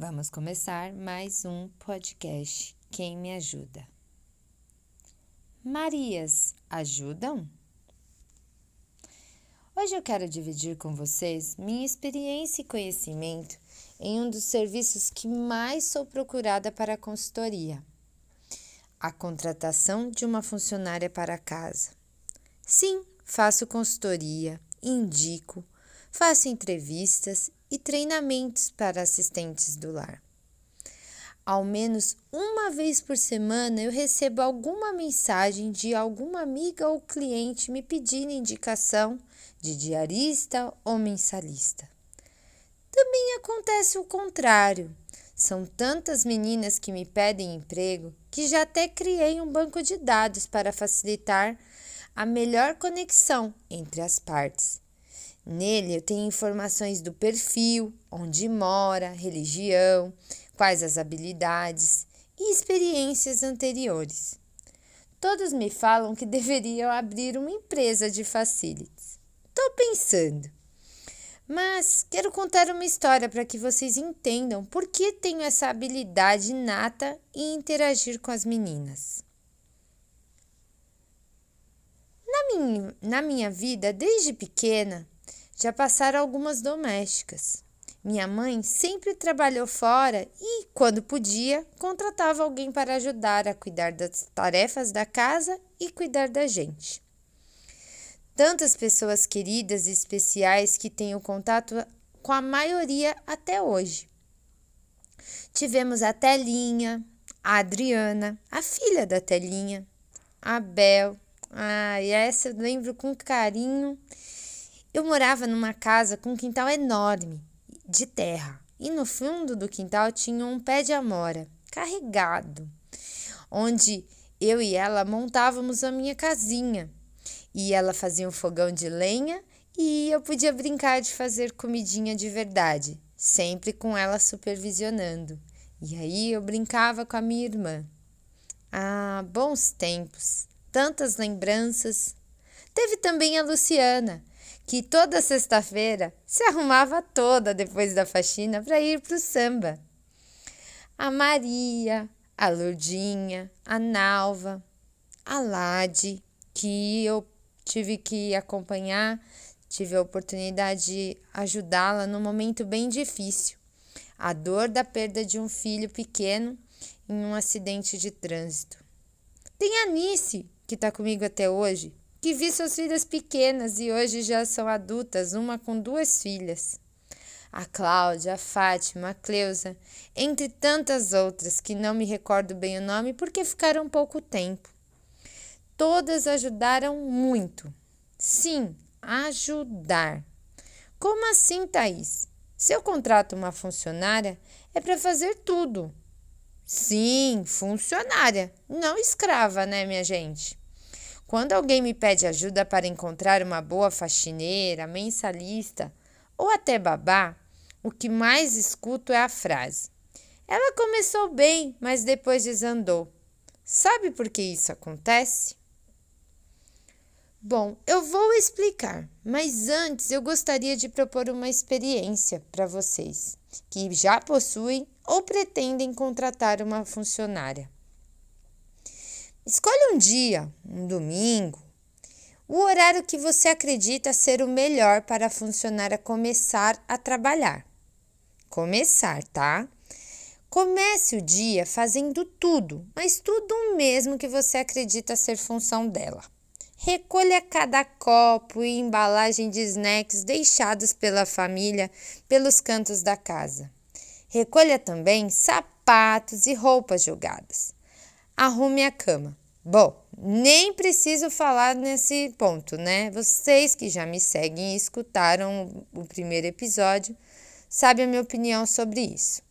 Vamos começar mais um podcast. Quem me ajuda? Marias ajudam? Hoje eu quero dividir com vocês minha experiência e conhecimento em um dos serviços que mais sou procurada para a consultoria: a contratação de uma funcionária para casa. Sim, faço consultoria, indico, faço entrevistas e treinamentos para assistentes do lar. Ao menos uma vez por semana eu recebo alguma mensagem de alguma amiga ou cliente me pedindo indicação de diarista ou mensalista. Também acontece o contrário. São tantas meninas que me pedem emprego que já até criei um banco de dados para facilitar a melhor conexão entre as partes. Nele eu tenho informações do perfil, onde mora, religião, quais as habilidades e experiências anteriores. Todos me falam que deveriam abrir uma empresa de facilities. Estou pensando. Mas quero contar uma história para que vocês entendam por que tenho essa habilidade inata em interagir com as meninas. Na minha, na minha vida, desde pequena, já passaram algumas domésticas. Minha mãe sempre trabalhou fora e, quando podia, contratava alguém para ajudar a cuidar das tarefas da casa e cuidar da gente. Tantas pessoas queridas e especiais que tenho contato com a maioria até hoje. Tivemos a Telinha, a Adriana, a filha da Telinha, a Bel. Ah, essa eu lembro com carinho eu morava numa casa com um quintal enorme de terra e no fundo do quintal tinha um pé de amora carregado, onde eu e ela montávamos a minha casinha. E ela fazia um fogão de lenha e eu podia brincar de fazer comidinha de verdade, sempre com ela supervisionando. E aí eu brincava com a minha irmã. Ah, bons tempos, tantas lembranças. Teve também a Luciana, que toda sexta-feira se arrumava toda depois da faxina para ir para o samba. A Maria, a Lourdinha, a Nalva, a Lade, que eu tive que acompanhar, tive a oportunidade de ajudá-la num momento bem difícil. A dor da perda de um filho pequeno em um acidente de trânsito. Tem a Nice, que está comigo até hoje, que vi suas filhas pequenas e hoje já são adultas, uma com duas filhas. A Cláudia, a Fátima, a Cleusa, entre tantas outras que não me recordo bem o nome porque ficaram pouco tempo. Todas ajudaram muito. Sim, ajudar. Como assim, Thaís? Se eu contrato uma funcionária, é para fazer tudo. Sim, funcionária, não escrava, né, minha gente? Quando alguém me pede ajuda para encontrar uma boa faxineira, mensalista ou até babá, o que mais escuto é a frase: Ela começou bem, mas depois desandou. Sabe por que isso acontece? Bom, eu vou explicar, mas antes eu gostaria de propor uma experiência para vocês que já possuem ou pretendem contratar uma funcionária. Escolha um dia, um domingo, o horário que você acredita ser o melhor para a funcionária começar a trabalhar. Começar, tá? Comece o dia fazendo tudo, mas tudo mesmo que você acredita ser função dela. Recolha cada copo e embalagem de snacks deixados pela família pelos cantos da casa. Recolha também sapatos e roupas jogadas arrume a cama. Bom, nem preciso falar nesse ponto, né? Vocês que já me seguem e escutaram o primeiro episódio sabem a minha opinião sobre isso.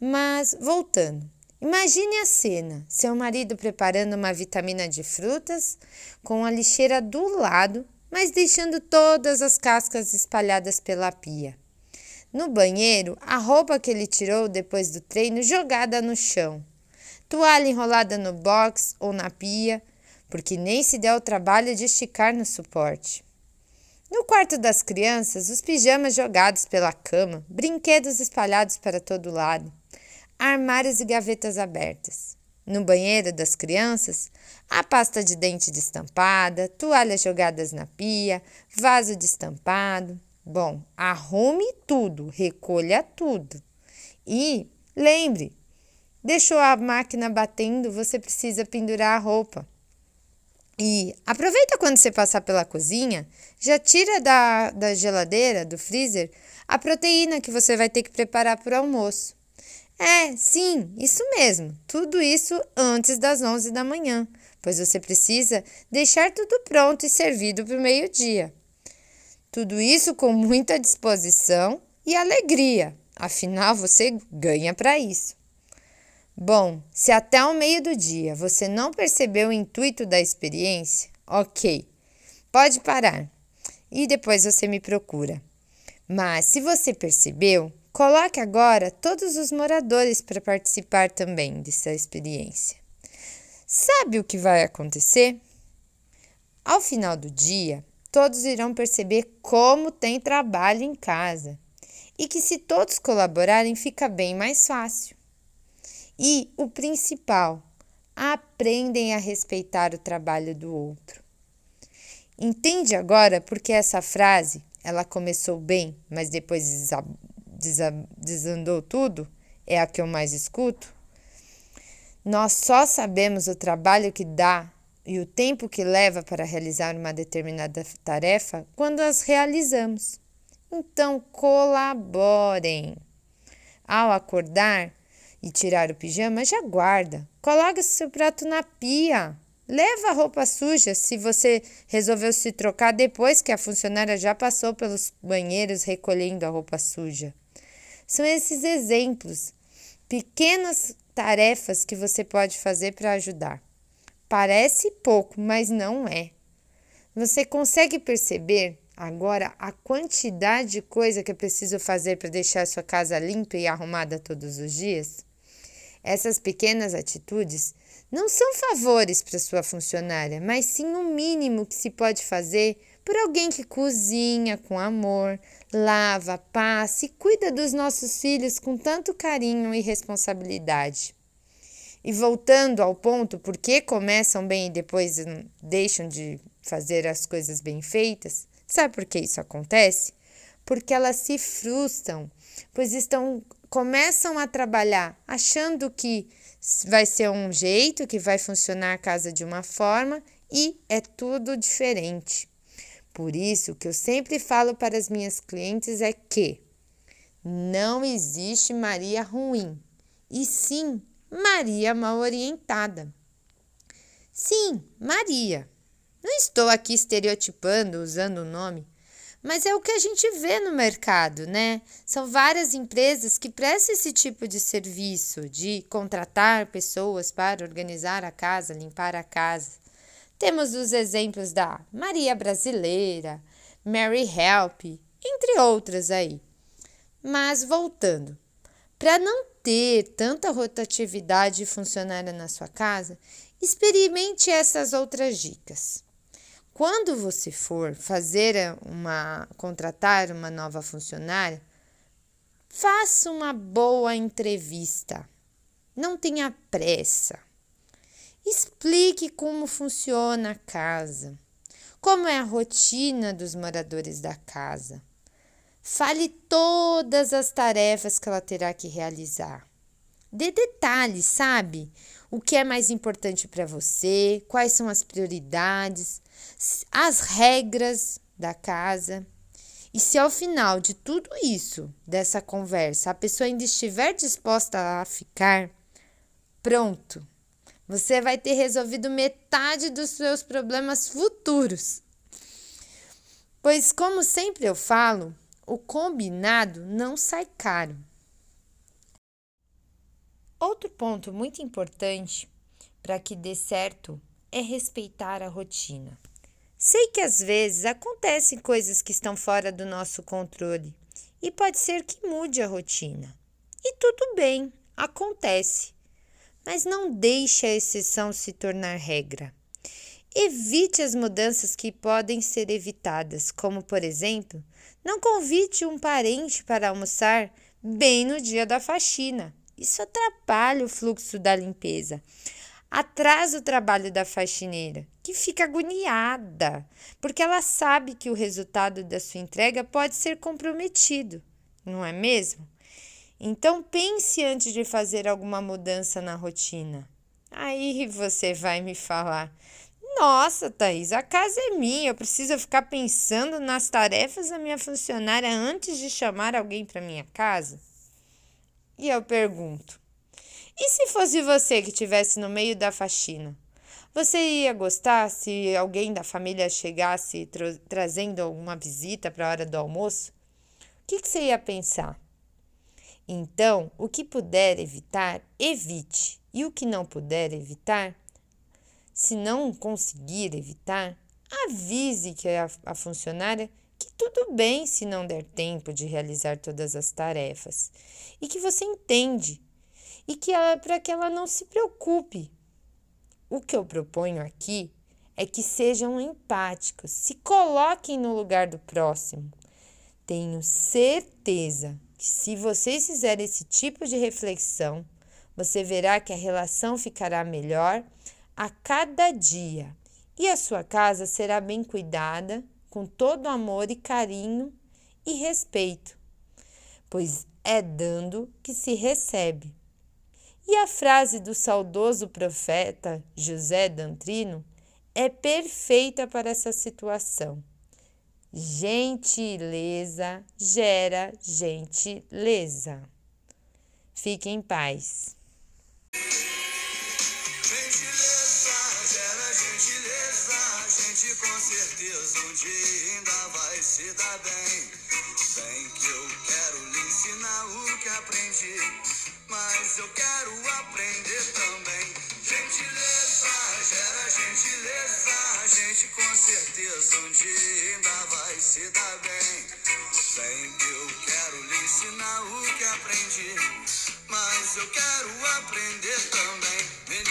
Mas voltando, imagine a cena: seu marido preparando uma vitamina de frutas com a lixeira do lado, mas deixando todas as cascas espalhadas pela pia. No banheiro, a roupa que ele tirou depois do treino jogada no chão toalha enrolada no box ou na pia, porque nem se der o trabalho de esticar no suporte. No quarto das crianças, os pijamas jogados pela cama, brinquedos espalhados para todo lado, armários e gavetas abertas. No banheiro das crianças, a pasta de dente destampada, toalhas jogadas na pia, vaso destampado. Bom, arrume tudo, recolha tudo. E lembre, deixou a máquina batendo, você precisa pendurar a roupa. E aproveita quando você passar pela cozinha, já tira da, da geladeira, do freezer, a proteína que você vai ter que preparar para o almoço. É, sim, isso mesmo. Tudo isso antes das 11 da manhã, pois você precisa deixar tudo pronto e servido para o meio-dia. Tudo isso com muita disposição e alegria, afinal você ganha para isso. Bom, se até o meio do dia você não percebeu o intuito da experiência, ok, pode parar e depois você me procura. Mas se você percebeu, coloque agora todos os moradores para participar também dessa experiência. Sabe o que vai acontecer? Ao final do dia, todos irão perceber como tem trabalho em casa e que, se todos colaborarem, fica bem mais fácil. E o principal, aprendem a respeitar o trabalho do outro. Entende agora porque essa frase, ela começou bem, mas depois desandou tudo? É a que eu mais escuto? Nós só sabemos o trabalho que dá e o tempo que leva para realizar uma determinada tarefa quando as realizamos. Então, colaborem. Ao acordar, e tirar o pijama, já guarda. Coloque seu prato na pia. Leva a roupa suja se você resolveu se trocar depois que a funcionária já passou pelos banheiros recolhendo a roupa suja. São esses exemplos, pequenas tarefas que você pode fazer para ajudar. Parece pouco, mas não é. Você consegue perceber agora a quantidade de coisa que é preciso fazer para deixar sua casa limpa e arrumada todos os dias? Essas pequenas atitudes não são favores para sua funcionária, mas sim o mínimo que se pode fazer por alguém que cozinha com amor, lava, passa e cuida dos nossos filhos com tanto carinho e responsabilidade. E voltando ao ponto por que começam bem e depois deixam de fazer as coisas bem feitas, sabe por que isso acontece? Porque elas se frustram, pois estão começam a trabalhar achando que vai ser um jeito, que vai funcionar a casa de uma forma e é tudo diferente. Por isso que eu sempre falo para as minhas clientes é que não existe Maria ruim, e sim Maria mal orientada. Sim, Maria. Não estou aqui estereotipando usando o nome, mas é o que a gente vê no mercado, né? São várias empresas que prestam esse tipo de serviço, de contratar pessoas para organizar a casa, limpar a casa. Temos os exemplos da Maria Brasileira, Mary Help, entre outras aí. Mas voltando, para não ter tanta rotatividade funcionária na sua casa, experimente essas outras dicas. Quando você for fazer uma contratar uma nova funcionária, faça uma boa entrevista. Não tenha pressa. Explique como funciona a casa, como é a rotina dos moradores da casa. Fale todas as tarefas que ela terá que realizar. Dê detalhes, sabe? O que é mais importante para você, quais são as prioridades, as regras da casa. E se ao final de tudo isso, dessa conversa, a pessoa ainda estiver disposta a ficar, pronto, você vai ter resolvido metade dos seus problemas futuros. Pois, como sempre eu falo, o combinado não sai caro. Outro ponto muito importante para que dê certo é respeitar a rotina. Sei que às vezes acontecem coisas que estão fora do nosso controle e pode ser que mude a rotina. E tudo bem, acontece. Mas não deixe a exceção se tornar regra. Evite as mudanças que podem ser evitadas, como, por exemplo, não convide um parente para almoçar bem no dia da faxina. Isso atrapalha o fluxo da limpeza. Atrasa o trabalho da faxineira, que fica agoniada, porque ela sabe que o resultado da sua entrega pode ser comprometido, não é mesmo? Então pense antes de fazer alguma mudança na rotina. Aí você vai me falar: Nossa, Thaís, a casa é minha, eu preciso ficar pensando nas tarefas da minha funcionária antes de chamar alguém para minha casa? E eu pergunto: E se fosse você que estivesse no meio da faxina? Você ia gostar se alguém da família chegasse tra trazendo alguma visita para a hora do almoço? O que, que você ia pensar? Então, o que puder evitar, evite. E o que não puder evitar, se não conseguir evitar, avise que a, a funcionária tudo bem se não der tempo de realizar todas as tarefas e que você entende e que para que ela não se preocupe. O que eu proponho aqui é que sejam empáticos, se coloquem no lugar do próximo. Tenho certeza que se vocês fizerem esse tipo de reflexão, você verá que a relação ficará melhor a cada dia e a sua casa será bem cuidada, com todo amor e carinho e respeito, pois é dando que se recebe. E a frase do saudoso profeta José Dantrino é perfeita para essa situação. Gentileza gera gentileza. Fique em paz. Dia ainda vai se dar bem. Bem que eu quero lhe ensinar o que aprendi, mas eu quero aprender também. Gentileza gera gentileza, a gente com certeza um dia ainda vai se dar bem. Bem que eu quero lhe ensinar o que aprendi, mas eu quero aprender também.